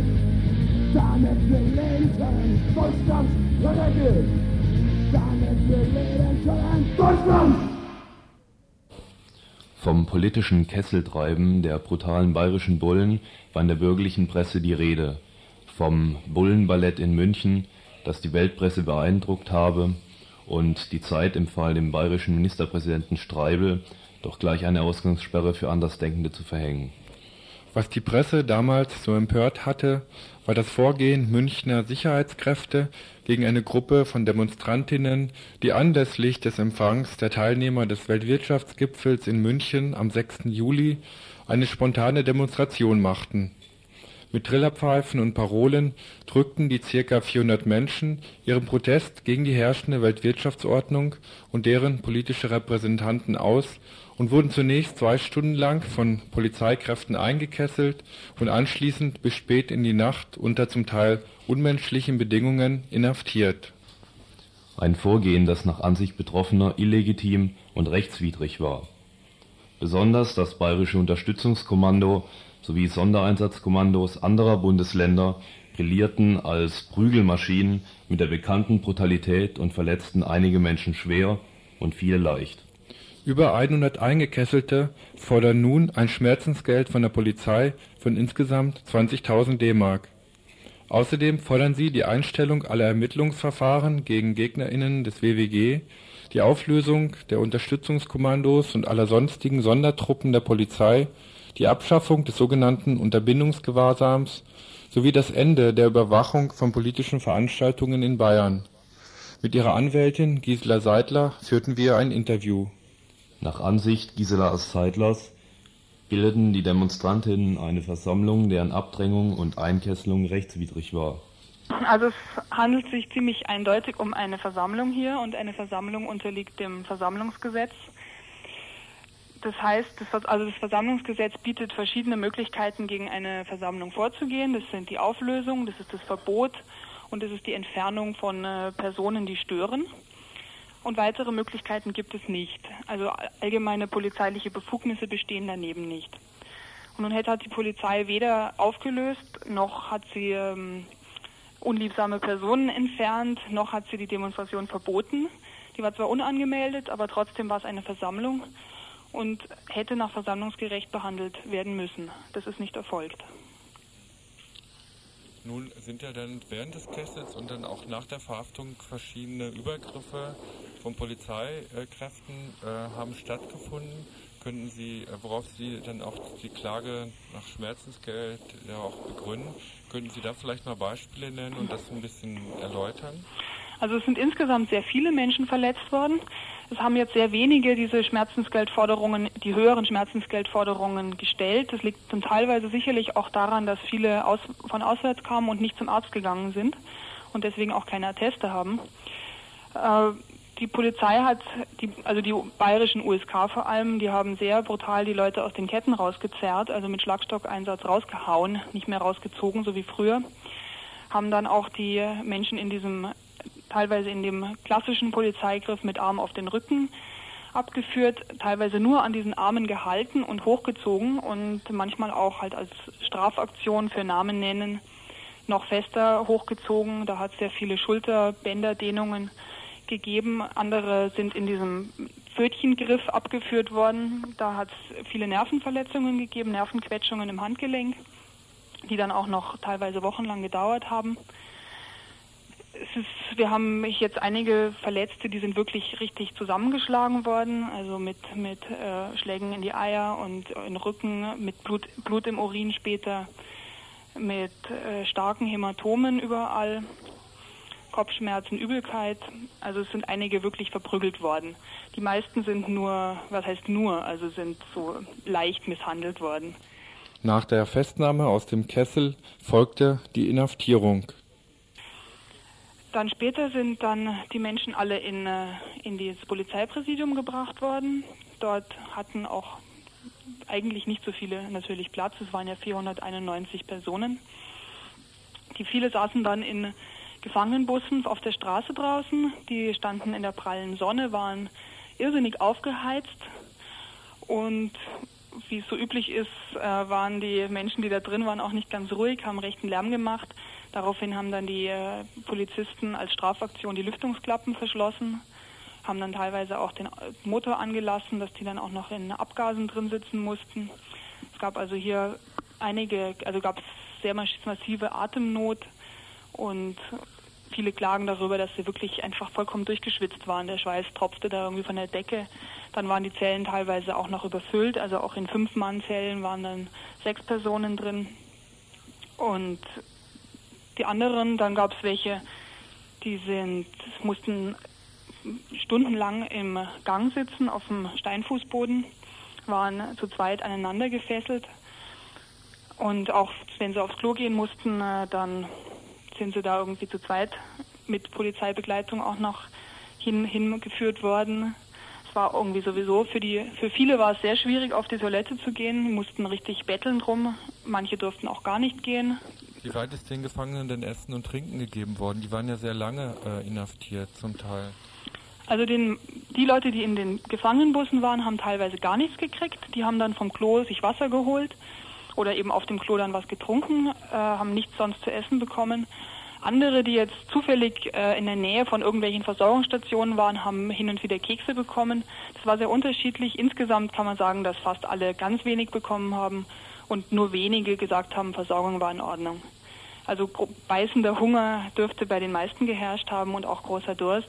Damit wir leben können. Deutschland, verrecke! Damit wir leben können. Deutschland! Vom politischen Kesseltreiben der brutalen bayerischen Bullen war in der bürgerlichen Presse die Rede. Vom Bullenballett in München, das die Weltpresse beeindruckt habe, und die Zeit empfahl dem bayerischen Ministerpräsidenten Streibel, doch gleich eine Ausgangssperre für Andersdenkende zu verhängen. Was die Presse damals so empört hatte, war das Vorgehen Münchner Sicherheitskräfte gegen eine Gruppe von Demonstrantinnen, die anlässlich des Empfangs der Teilnehmer des Weltwirtschaftsgipfels in München am 6. Juli eine spontane Demonstration machten. Mit Trillerpfeifen und Parolen drückten die ca. 400 Menschen ihren Protest gegen die herrschende Weltwirtschaftsordnung und deren politische Repräsentanten aus und wurden zunächst zwei Stunden lang von Polizeikräften eingekesselt und anschließend bis spät in die Nacht unter zum Teil unmenschlichen Bedingungen inhaftiert. Ein Vorgehen, das nach Ansicht Betroffener illegitim und rechtswidrig war. Besonders das Bayerische Unterstützungskommando sowie Sondereinsatzkommandos anderer Bundesländer brillierten als Prügelmaschinen mit der bekannten Brutalität und verletzten einige Menschen schwer und viele leicht. Über 100 Eingekesselte fordern nun ein Schmerzensgeld von der Polizei von insgesamt 20.000 D-Mark. Außerdem fordern sie die Einstellung aller Ermittlungsverfahren gegen GegnerInnen des WWG, die Auflösung der Unterstützungskommandos und aller sonstigen Sondertruppen der Polizei, die Abschaffung des sogenannten Unterbindungsgewahrsams sowie das Ende der Überwachung von politischen Veranstaltungen in Bayern. Mit ihrer Anwältin Gisela Seidler führten wir ein Interview. Nach Ansicht Gisela Seidlers bildeten die Demonstrantinnen eine Versammlung, deren Abdrängung und Einkesselung rechtswidrig war. Also es handelt sich ziemlich eindeutig um eine Versammlung hier und eine Versammlung unterliegt dem Versammlungsgesetz. Das heißt, das, also das Versammlungsgesetz bietet verschiedene Möglichkeiten, gegen eine Versammlung vorzugehen. Das sind die Auflösung, das ist das Verbot und das ist die Entfernung von äh, Personen, die stören. Und weitere Möglichkeiten gibt es nicht. Also allgemeine polizeiliche Befugnisse bestehen daneben nicht. Und nun hat die Polizei weder aufgelöst, noch hat sie ähm, unliebsame Personen entfernt, noch hat sie die Demonstration verboten. Die war zwar unangemeldet, aber trotzdem war es eine Versammlung und hätte nach Versammlungsgerecht behandelt werden müssen. Das ist nicht erfolgt. Nun sind ja dann während des Kessels und dann auch nach der Verhaftung verschiedene Übergriffe von Polizeikräften äh, haben stattgefunden. Könnten Sie, äh, worauf Sie dann auch die Klage nach Schmerzensgeld ja auch begründen, könnten Sie da vielleicht mal Beispiele nennen und das ein bisschen erläutern? Also es sind insgesamt sehr viele Menschen verletzt worden. Es haben jetzt sehr wenige diese Schmerzensgeldforderungen, die höheren Schmerzensgeldforderungen gestellt. Das liegt zum teilweise sicherlich auch daran, dass viele aus, von auswärts kamen und nicht zum Arzt gegangen sind und deswegen auch keine Atteste haben. Äh, die Polizei hat, die, also die bayerischen USK vor allem, die haben sehr brutal die Leute aus den Ketten rausgezerrt, also mit Schlagstockeinsatz rausgehauen, nicht mehr rausgezogen, so wie früher. Haben dann auch die Menschen in diesem teilweise in dem klassischen Polizeigriff mit Arm auf den Rücken abgeführt, teilweise nur an diesen Armen gehalten und hochgezogen und manchmal auch halt als Strafaktion für Namen nennen noch fester hochgezogen. Da hat es sehr viele Schulterbänderdehnungen gegeben. Andere sind in diesem Pfötchengriff abgeführt worden. Da hat es viele Nervenverletzungen gegeben, Nervenquetschungen im Handgelenk, die dann auch noch teilweise wochenlang gedauert haben ist, wir haben jetzt einige Verletzte, die sind wirklich richtig zusammengeschlagen worden, also mit, mit äh, Schlägen in die Eier und in den Rücken, mit Blut, Blut im Urin später, mit äh, starken Hämatomen überall, Kopfschmerzen, Übelkeit. Also es sind einige wirklich verprügelt worden. Die meisten sind nur, was heißt nur, also sind so leicht misshandelt worden. Nach der Festnahme aus dem Kessel folgte die Inhaftierung. Dann später sind dann die Menschen alle in, äh, in das Polizeipräsidium gebracht worden. Dort hatten auch eigentlich nicht so viele natürlich Platz. Es waren ja 491 Personen. Die viele saßen dann in Gefangenenbussen auf der Straße draußen. Die standen in der prallen Sonne, waren irrsinnig aufgeheizt. Und wie es so üblich ist, äh, waren die Menschen, die da drin waren, auch nicht ganz ruhig, haben rechten Lärm gemacht. Daraufhin haben dann die äh, Polizisten als Strafaktion die Lüftungsklappen verschlossen, haben dann teilweise auch den Motor angelassen, dass die dann auch noch in Abgasen drin sitzen mussten. Es gab also hier einige, also gab es sehr massive Atemnot und viele klagen darüber, dass sie wirklich einfach vollkommen durchgeschwitzt waren. Der Schweiß tropfte da irgendwie von der Decke. Dann waren die Zellen teilweise auch noch überfüllt. Also auch in Fünf-Mann-Zellen waren dann sechs Personen drin. Und die anderen, dann gab es welche, die sind, mussten stundenlang im Gang sitzen auf dem Steinfußboden, waren zu zweit aneinander gefesselt. Und auch wenn sie aufs Klo gehen mussten, äh, dann sind sie da irgendwie zu zweit mit Polizeibegleitung auch noch hin, hingeführt worden. Es war irgendwie sowieso für die, für viele war es sehr schwierig, auf die Toilette zu gehen, die mussten richtig betteln drum. Manche durften auch gar nicht gehen. Wie weit ist den Gefangenen denn Essen und Trinken gegeben worden? Die waren ja sehr lange äh, inhaftiert zum Teil. Also den, die Leute, die in den Gefangenenbussen waren, haben teilweise gar nichts gekriegt. Die haben dann vom Klo sich Wasser geholt oder eben auf dem Klo dann was getrunken, äh, haben nichts sonst zu essen bekommen. Andere, die jetzt zufällig äh, in der Nähe von irgendwelchen Versorgungsstationen waren, haben hin und wieder Kekse bekommen. Das war sehr unterschiedlich. Insgesamt kann man sagen, dass fast alle ganz wenig bekommen haben und nur wenige gesagt haben, Versorgung war in Ordnung. Also beißender Hunger dürfte bei den meisten geherrscht haben und auch großer Durst.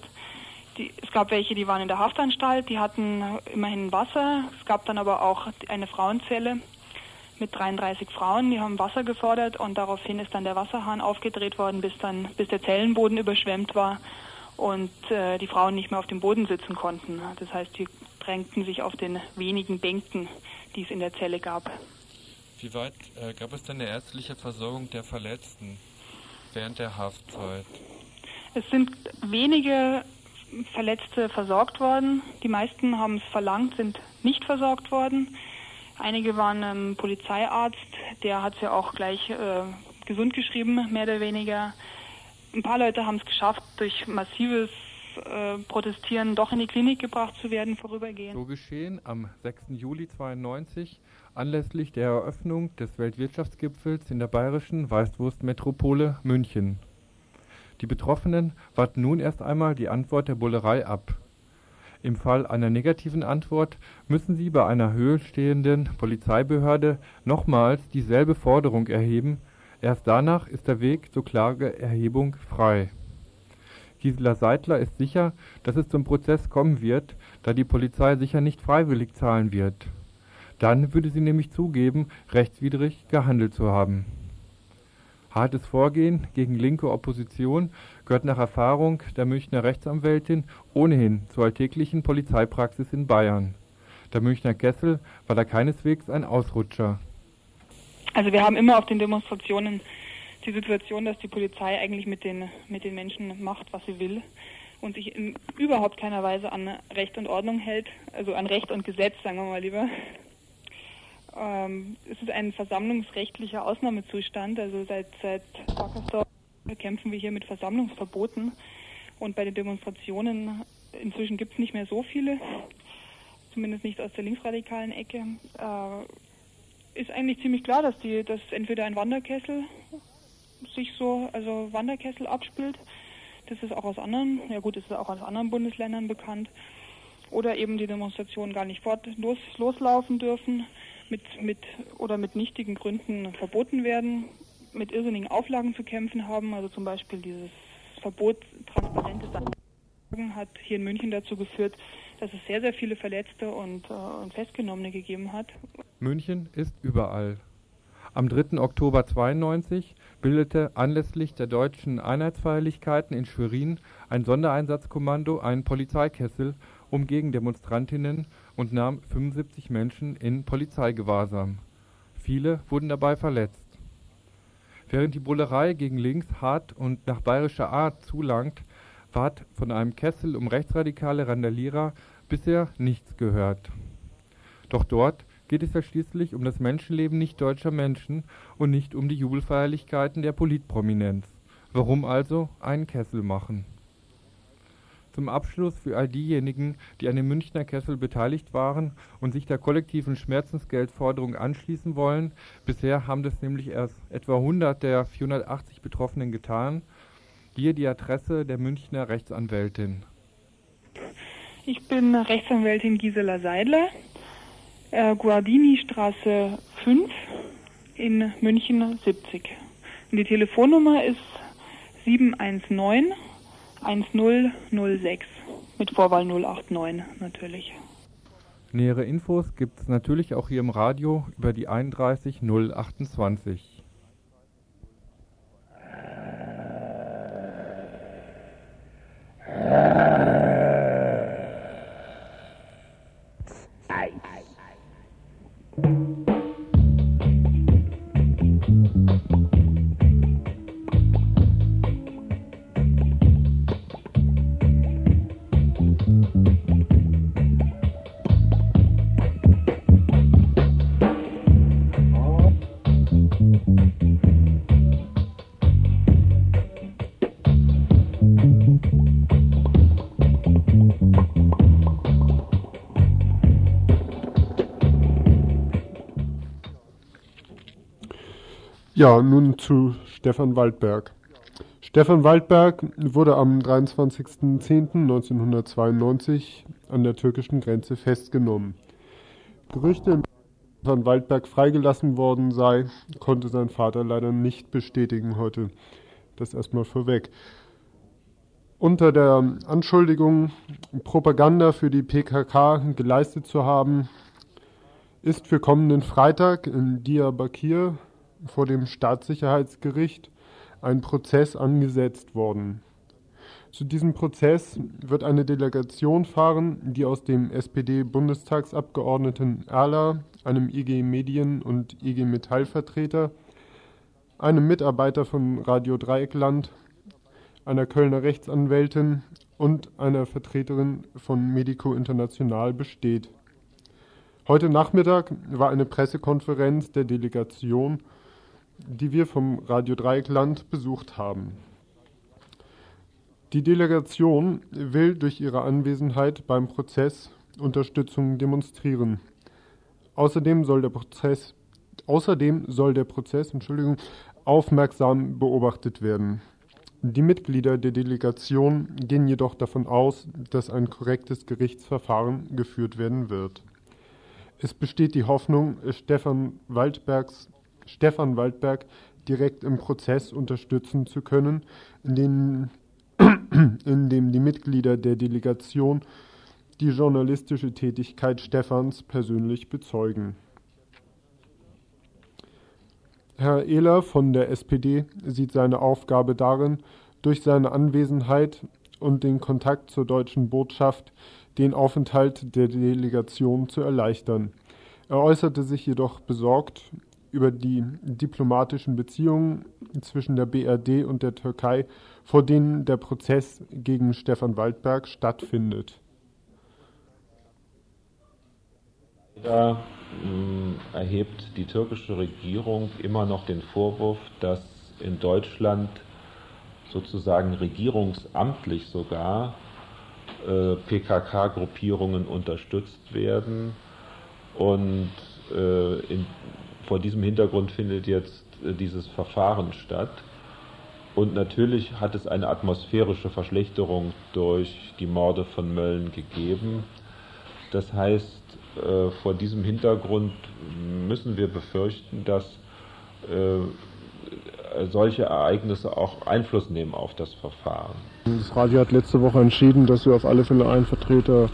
Die, es gab welche, die waren in der Haftanstalt, die hatten immerhin Wasser. Es gab dann aber auch eine Frauenzelle, mit 33 Frauen, die haben Wasser gefordert und daraufhin ist dann der Wasserhahn aufgedreht worden, bis dann bis der Zellenboden überschwemmt war und äh, die Frauen nicht mehr auf dem Boden sitzen konnten. Das heißt, die drängten sich auf den wenigen Bänken, die es in der Zelle gab. Wie weit äh, gab es denn eine ärztliche Versorgung der Verletzten während der Haftzeit? Es sind wenige Verletzte versorgt worden. Die meisten haben es verlangt, sind nicht versorgt worden. Einige waren ähm, Polizeiarzt, der hat es ja auch gleich äh, gesund geschrieben, mehr oder weniger. Ein paar Leute haben es geschafft, durch massives äh, Protestieren doch in die Klinik gebracht zu werden, vorübergehend. So geschehen am 6. Juli 92 anlässlich der Eröffnung des Weltwirtschaftsgipfels in der bayerischen Weißwurstmetropole München. Die Betroffenen warten nun erst einmal die Antwort der Bullerei ab. Im Fall einer negativen Antwort müssen sie bei einer höherstehenden Polizeibehörde nochmals dieselbe Forderung erheben, erst danach ist der Weg zur Klageerhebung frei. Gisela Seidler ist sicher, dass es zum Prozess kommen wird, da die Polizei sicher nicht freiwillig zahlen wird. Dann würde sie nämlich zugeben, rechtswidrig gehandelt zu haben Hartes Vorgehen gegen linke Opposition gehört nach Erfahrung der Münchner Rechtsanwältin ohnehin zur alltäglichen Polizeipraxis in Bayern. Der Münchner Kessel war da keineswegs ein Ausrutscher. Also wir haben immer auf den Demonstrationen die Situation, dass die Polizei eigentlich mit den, mit den Menschen macht, was sie will und sich in überhaupt keiner Weise an Recht und Ordnung hält, also an Recht und Gesetz, sagen wir mal lieber. Ähm, es ist ein versammlungsrechtlicher Ausnahmezustand. Also seit, seit Wackersdorf kämpfen wir hier mit Versammlungsverboten. Und bei den Demonstrationen, inzwischen gibt es nicht mehr so viele, zumindest nicht aus der linksradikalen Ecke, äh, ist eigentlich ziemlich klar, dass die, dass entweder ein Wanderkessel sich so, also Wanderkessel abspielt. Das ist auch aus anderen, ja gut, das ist auch aus anderen Bundesländern bekannt. Oder eben die Demonstrationen gar nicht fort los, loslaufen dürfen mit, mit oder mit nichtigen Gründen verboten werden, mit irrsinnigen Auflagen zu kämpfen haben. Also zum Beispiel dieses Verbot transparente Sagen hat hier in München dazu geführt, dass es sehr, sehr viele Verletzte und, äh, und Festgenommene gegeben hat. München ist überall. Am 3. Oktober 92 bildete anlässlich der deutschen Einheitsfeierlichkeiten in Schwerin ein Sondereinsatzkommando einen Polizeikessel, um gegen Demonstrantinnen und nahm 75 Menschen in Polizeigewahrsam. Viele wurden dabei verletzt. Während die Bullerei gegen links hart und nach bayerischer Art zulangt, ward von einem Kessel um rechtsradikale Randalierer bisher nichts gehört. Doch dort geht es ja schließlich um das Menschenleben nicht deutscher Menschen und nicht um die Jubelfeierlichkeiten der Politprominenz. Warum also einen Kessel machen? Zum Abschluss für all diejenigen, die an dem Münchner Kessel beteiligt waren und sich der kollektiven Schmerzensgeldforderung anschließen wollen, bisher haben das nämlich erst etwa 100 der 480 Betroffenen getan, hier die Adresse der Münchner Rechtsanwältin. Ich bin Rechtsanwältin Gisela Seidler, äh, Guardini-Straße 5 in München 70. Und die Telefonnummer ist 719 1006 mit Vorwahl 089 natürlich. Nähere Infos gibt es natürlich auch hier im Radio über die 31 028. Ja, nun zu Stefan Waldberg. Stefan Waldberg wurde am 23.10.1992 an der türkischen Grenze festgenommen. Gerüchte, dass Stefan Waldberg freigelassen worden sei, konnte sein Vater leider nicht bestätigen heute. Das erstmal vorweg. Unter der Anschuldigung, Propaganda für die PKK geleistet zu haben, ist für kommenden Freitag in Diyarbakir vor dem Staatssicherheitsgericht ein Prozess angesetzt worden. Zu diesem Prozess wird eine Delegation fahren, die aus dem SPD-Bundestagsabgeordneten Erler, einem IG Medien- und IG Metall-Vertreter, einem Mitarbeiter von Radio Dreieckland, einer Kölner Rechtsanwältin und einer Vertreterin von Medico International besteht. Heute Nachmittag war eine Pressekonferenz der Delegation die wir vom Radio Dreieckland besucht haben. Die Delegation will durch ihre Anwesenheit beim Prozess Unterstützung demonstrieren. Außerdem soll der Prozess, außerdem soll der Prozess Entschuldigung, aufmerksam beobachtet werden. Die Mitglieder der Delegation gehen jedoch davon aus, dass ein korrektes Gerichtsverfahren geführt werden wird. Es besteht die Hoffnung, Stefan Waldbergs Stefan Waldberg direkt im Prozess unterstützen zu können, in dem, [clears throat] in dem die Mitglieder der Delegation die journalistische Tätigkeit Stefans persönlich bezeugen. Herr Ehler von der SPD sieht seine Aufgabe darin, durch seine Anwesenheit und den Kontakt zur deutschen Botschaft den Aufenthalt der Delegation zu erleichtern. Er äußerte sich jedoch besorgt über die diplomatischen Beziehungen zwischen der BRD und der Türkei, vor denen der Prozess gegen Stefan Waldberg stattfindet. Da äh, erhebt die türkische Regierung immer noch den Vorwurf, dass in Deutschland sozusagen regierungsamtlich sogar äh, PKK-Gruppierungen unterstützt werden und äh, in vor diesem Hintergrund findet jetzt äh, dieses Verfahren statt. Und natürlich hat es eine atmosphärische Verschlechterung durch die Morde von Mölln gegeben. Das heißt, äh, vor diesem Hintergrund müssen wir befürchten, dass äh, solche Ereignisse auch Einfluss nehmen auf das Verfahren. Das Radio hat letzte Woche entschieden, dass wir auf alle Fälle einen Vertreter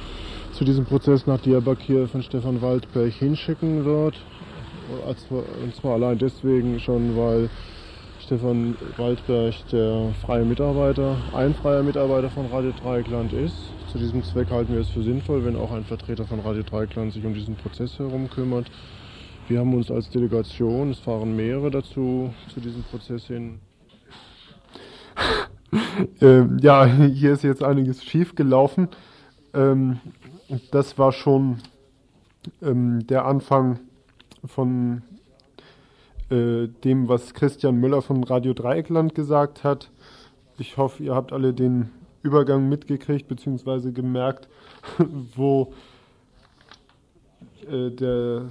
zu diesem Prozess nach Diyarbakir von Stefan Waldberg hinschicken wird. Und zwar allein deswegen schon, weil Stefan Waldberg der freie Mitarbeiter, ein freier Mitarbeiter von Radio Dreieckland ist. Zu diesem Zweck halten wir es für sinnvoll, wenn auch ein Vertreter von Radio Dreieckland sich um diesen Prozess herum kümmert. Wir haben uns als Delegation, es fahren mehrere dazu, zu diesem Prozess hin. [laughs] ähm, ja, hier ist jetzt einiges schief gelaufen. Ähm, das war schon ähm, der Anfang von äh, dem, was Christian Müller von Radio Dreieckland gesagt hat. Ich hoffe, ihr habt alle den Übergang mitgekriegt bzw. gemerkt, [laughs] wo äh, der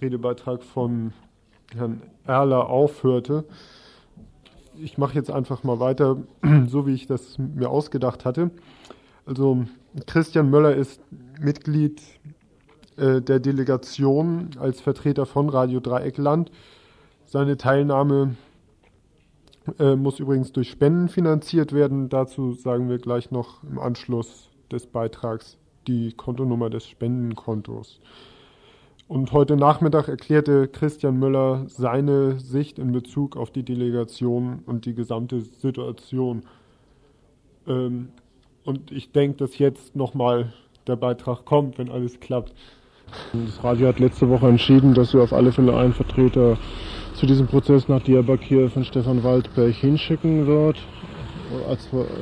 Redebeitrag von Herrn Erler aufhörte. Ich mache jetzt einfach mal weiter, [clears throat] so wie ich das mir ausgedacht hatte. Also Christian Möller ist Mitglied äh, der Delegation als Vertreter von Radio Dreieckland. Seine Teilnahme Äh, muss übrigens durch Spenden finanziert werden. Dazu sagen wir gleich noch im Anschluss des Beitrags die Kontonummer des Spendenkontos. Und heute Nachmittag erklärte Christian Müller seine Sicht in Bezug auf die Delegation und die gesamte Situation. Ähm, und ich denke, dass jetzt nochmal der Beitrag kommt, wenn alles klappt. Das Radio hat letzte Woche entschieden, dass wir auf alle Fälle einen Vertreter zu diesem Prozess nach Diyarbakir von Stefan Waldberg hinschicken wird.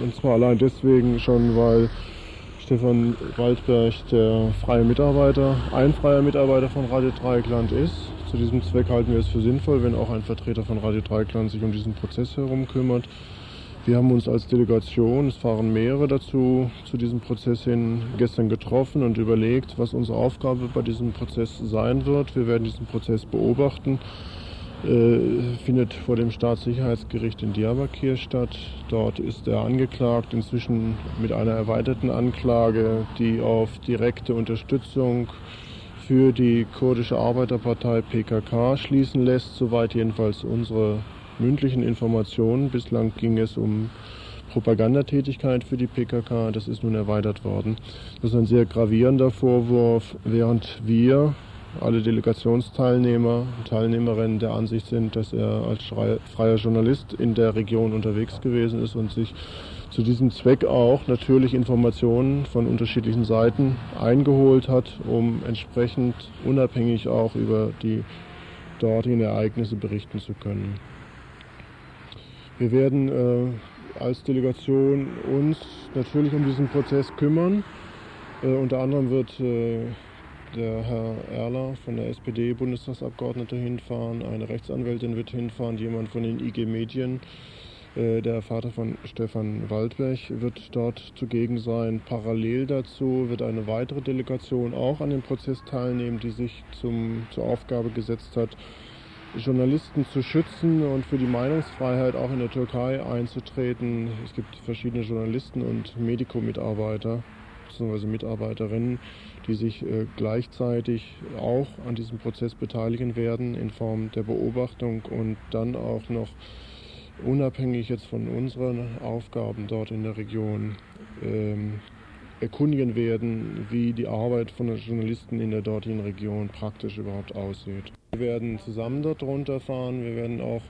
Und zwar allein deswegen schon, weil Stefan Waldberg der freie Mitarbeiter, ein freier Mitarbeiter von Radio Dreieckland ist. Zu diesem Zweck halten wir es für sinnvoll, wenn auch ein Vertreter von Radio Dreieckland sich um diesen Prozess herum kümmert. Wir haben uns als Delegation, es fahren mehrere dazu, zu diesem Prozess hin gestern getroffen und überlegt, was unsere Aufgabe bei diesem Prozess sein wird. Wir werden diesen Prozess beobachten äh, findet vor dem Staatssicherheitsgericht in Diyarbakir statt. Dort ist er angeklagt, inzwischen mit einer erweiterten Anklage, die auf direkte Unterstützung für die kurdische Arbeiterpartei PKK schließen lässt, soweit jedenfalls unsere mündlichen Informationen. Bislang ging es um Propagandatätigkeit für die PKK, das ist nun erweitert worden. Das ist ein sehr gravierender Vorwurf, während wir alle Delegationsteilnehmer und Teilnehmerinnen der Ansicht sind, dass er als freier Journalist in der Region unterwegs gewesen ist und sich zu diesem Zweck auch natürlich Informationen von unterschiedlichen Seiten eingeholt hat, um entsprechend unabhängig auch über die dortigen Ereignisse berichten zu können. Wir werden äh, als Delegation uns natürlich um diesen Prozess kümmern. Äh, unter anderem wird äh, der Herr Erler von der SPD, Bundestagsabgeordnete, hinfahren, eine Rechtsanwältin wird hinfahren, jemand von den IG Medien, äh, der Vater von Stefan Waldberg wird dort zugegen sein. Parallel dazu wird eine weitere Delegation auch an dem Prozess teilnehmen, die sich zum, zur Aufgabe gesetzt hat, Journalisten zu schützen und für die Meinungsfreiheit auch in der Türkei einzutreten. Es gibt verschiedene Journalisten und Medikomitarbeiter bzw. Mitarbeiterinnen, die sich äh, gleichzeitig auch an diesem Prozess beteiligen werden in Form der Beobachtung und dann auch noch unabhängig jetzt von unseren Aufgaben dort in der Region ähm, erkundigen werden, wie die Arbeit von den Journalisten in der dortigen Region praktisch überhaupt aussieht. Wir werden zusammen dort runterfahren, wir werden auch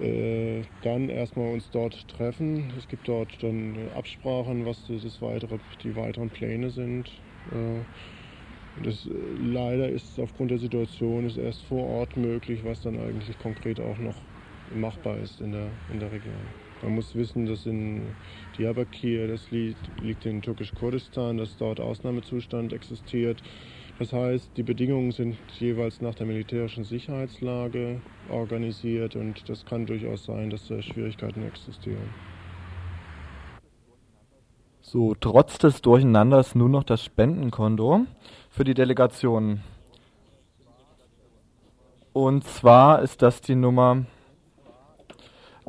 äh, dann erstmal uns dort treffen. Es gibt dort dann Absprachen, was das weitere, die weiteren Pläne sind. Äh, das, äh, leider ist es aufgrund der Situation ist erst vor Ort möglich, was dann eigentlich konkret auch noch machbar ist in der, in der Region. Man muss wissen, dass in Diyarbakir, das liegt, liegt in Türkisch-Kurdistan, dass dort Ausnahmezustand existiert. Das heißt, die Bedingungen sind jeweils nach der militärischen Sicherheitslage organisiert und das kann durchaus sein, dass da Schwierigkeiten existieren. So, trotz des Durcheinanders nur noch das Spendenkonto für die Delegation. Und zwar ist das die Nummer.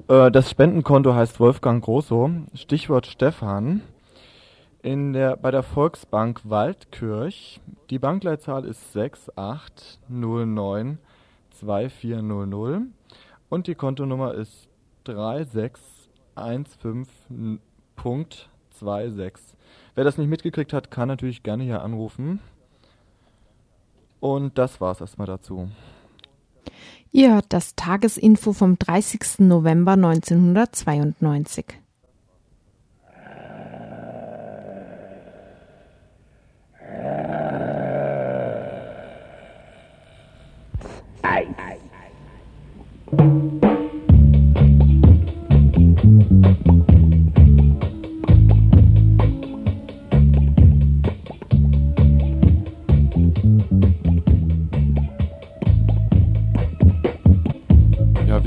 Äh, das Spendenkonto heißt Wolfgang Grosso. Stichwort Stefan in der, bei der Volksbank Waldkirch. Die Bankleitzahl ist 68092400 und die Kontonummer ist 3615.26. Wer das nicht mitgekriegt hat, kann natürlich gerne hier anrufen. Und das war's erstmal dazu. Ihr hört das Tagesinfo vom 30. November 1992. Ja,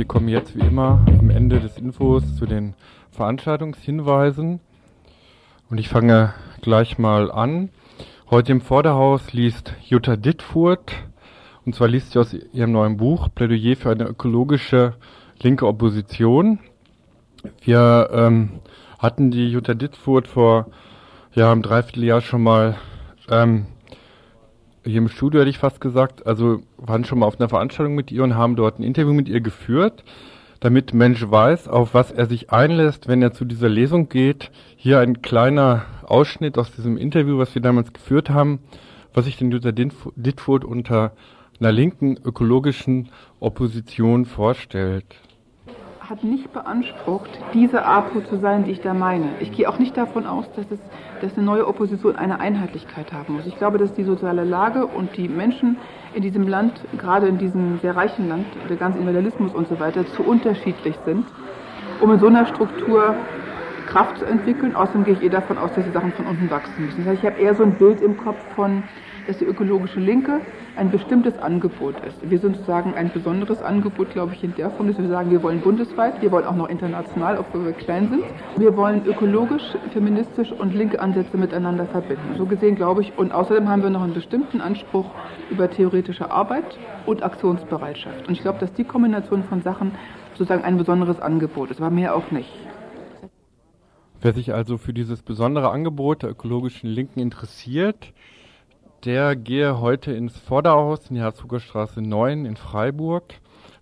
wir kommen jetzt wie immer am Ende des Infos zu den Veranstaltungshinweisen. Und ich fange gleich mal an. Heute im Vorderhaus liest Jutta Dittfurt, und zwar liest sie aus ihrem neuen Buch Plädoyer für eine ökologische linke Opposition. Wir ähm, hatten die Jutta Dittfurt vor ja, einem Dreivierteljahr schon mal ähm, hier im Studio, hätte ich fast gesagt. Also waren schon mal auf einer Veranstaltung mit ihr und haben dort ein Interview mit ihr geführt. damit Mensch weiß, auf was er sich einlässt, wenn er zu dieser Lesung geht. Hier ein kleiner Ausschnitt aus diesem Interview, was wir damals geführt haben, was sich den Jutta Dittfurt unter einer linken ökologischen Opposition vorstellt hat nicht beansprucht, diese APO zu sein, die ich da meine. Ich gehe auch nicht davon aus, dass, es, dass eine neue Opposition eine Einheitlichkeit haben muss. Ich glaube, dass die soziale Lage und die Menschen in diesem Land, gerade in diesem sehr reichen Land, der ganze Individualismus und so weiter, zu unterschiedlich sind, um in so einer Struktur Kraft zu entwickeln. Außerdem gehe ich eher davon aus, dass die Sachen von unten wachsen müssen. Das heißt, ich habe eher so ein Bild im Kopf von, dass die ökologische Linke ein bestimmtes Angebot ist. Wir sind sozusagen ein besonderes Angebot, glaube ich, in der Form, dass wir sagen, wir wollen bundesweit, wir wollen auch noch international, obwohl wir klein sind. Wir wollen ökologisch, feministisch und linke Ansätze miteinander verbinden. So gesehen glaube ich, und außerdem haben wir noch einen bestimmten Anspruch über theoretische Arbeit und Aktionsbereitschaft. Und ich glaube, dass die Kombination von Sachen sozusagen ein besonderes Angebot ist, aber mehr auch nicht. Wer sich also für dieses besondere Angebot der ökologischen Linken interessiert, der gehe heute ins Vorderhaus in die Herzogger Straße 9 in Freiburg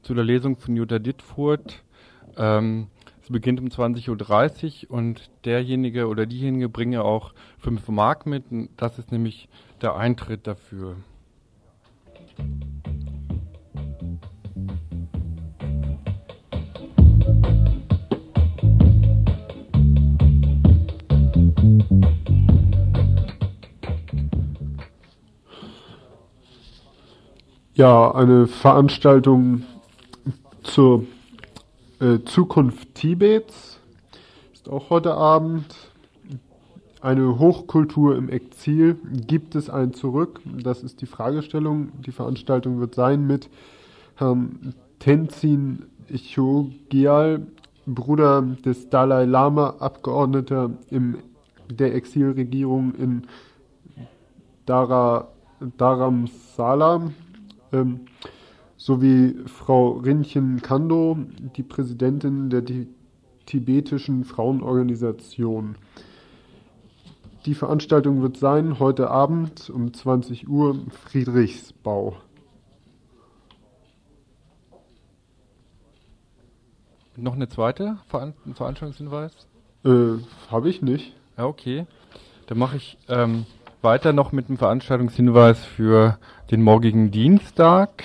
zu der Lesung von Jutta Dittfurt. Ähm, es beginnt um 20.30 Uhr und derjenige oder diejenige bringe auch 5 Mark mit. Das ist nämlich der Eintritt dafür. Ja, eine Veranstaltung zur äh, Zukunft Tibets ist auch heute Abend. Eine Hochkultur im Exil. Gibt es ein Zurück? Das ist die Fragestellung. Die Veranstaltung wird sein mit Herrn Tenzin Chogyal, Bruder des Dalai Lama, Abgeordneter in der Exilregierung in Dara, Dharamsala, ähm, sowie Frau Rinchen Kando, die Präsidentin der tibetischen Frauenorganisation. Die Veranstaltung wird sein heute Abend um 20 Uhr Friedrichsbau. Noch eine zweite Veran Veranstaltungshinweis? Äh, Habe ich nicht. Ja, okay. Dann mache ich ähm, weiter noch mit einem Veranstaltungshinweis für den morgigen Dienstag.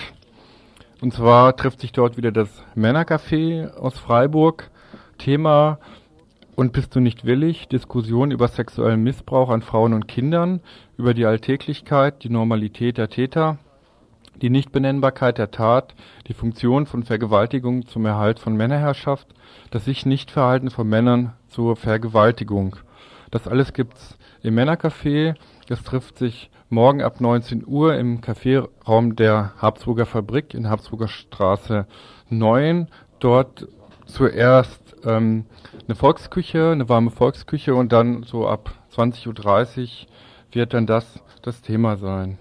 Und zwar trifft sich dort wieder das Männercafé aus Freiburg. Thema und bist du nicht willig? Diskussion über sexuellen Missbrauch an Frauen und Kindern, über die Alltäglichkeit, die Normalität der Täter, die Nichtbenennbarkeit der Tat, die Funktion von Vergewaltigung zum Erhalt von Männerherrschaft, das sich nicht Verhalten von Männern zur Vergewaltigung. Das alles gibt's im Männercafé es trifft sich morgen ab 19 Uhr im Kaffeeraum der Habsburger Fabrik in Habsburger Straße 9. Dort zuerst ähm, eine Volksküche, eine warme Volksküche und dann so ab 20.30 Uhr wird dann das das Thema sein.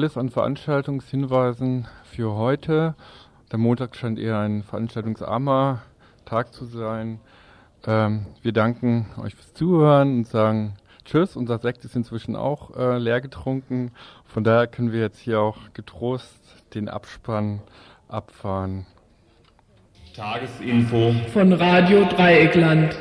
alles an Veranstaltungshinweisen für heute. Der Montag scheint eher ein veranstaltungsarmer Tag zu sein. Ähm, wir danken euch fürs Zuhören und sagen Tschüss. Unser Sekt ist inzwischen auch äh, leer getrunken. Von daher können wir jetzt hier auch getrost den Abspann abfahren. Tagesinfo von Radio Dreieckland.